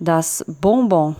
das Bonbon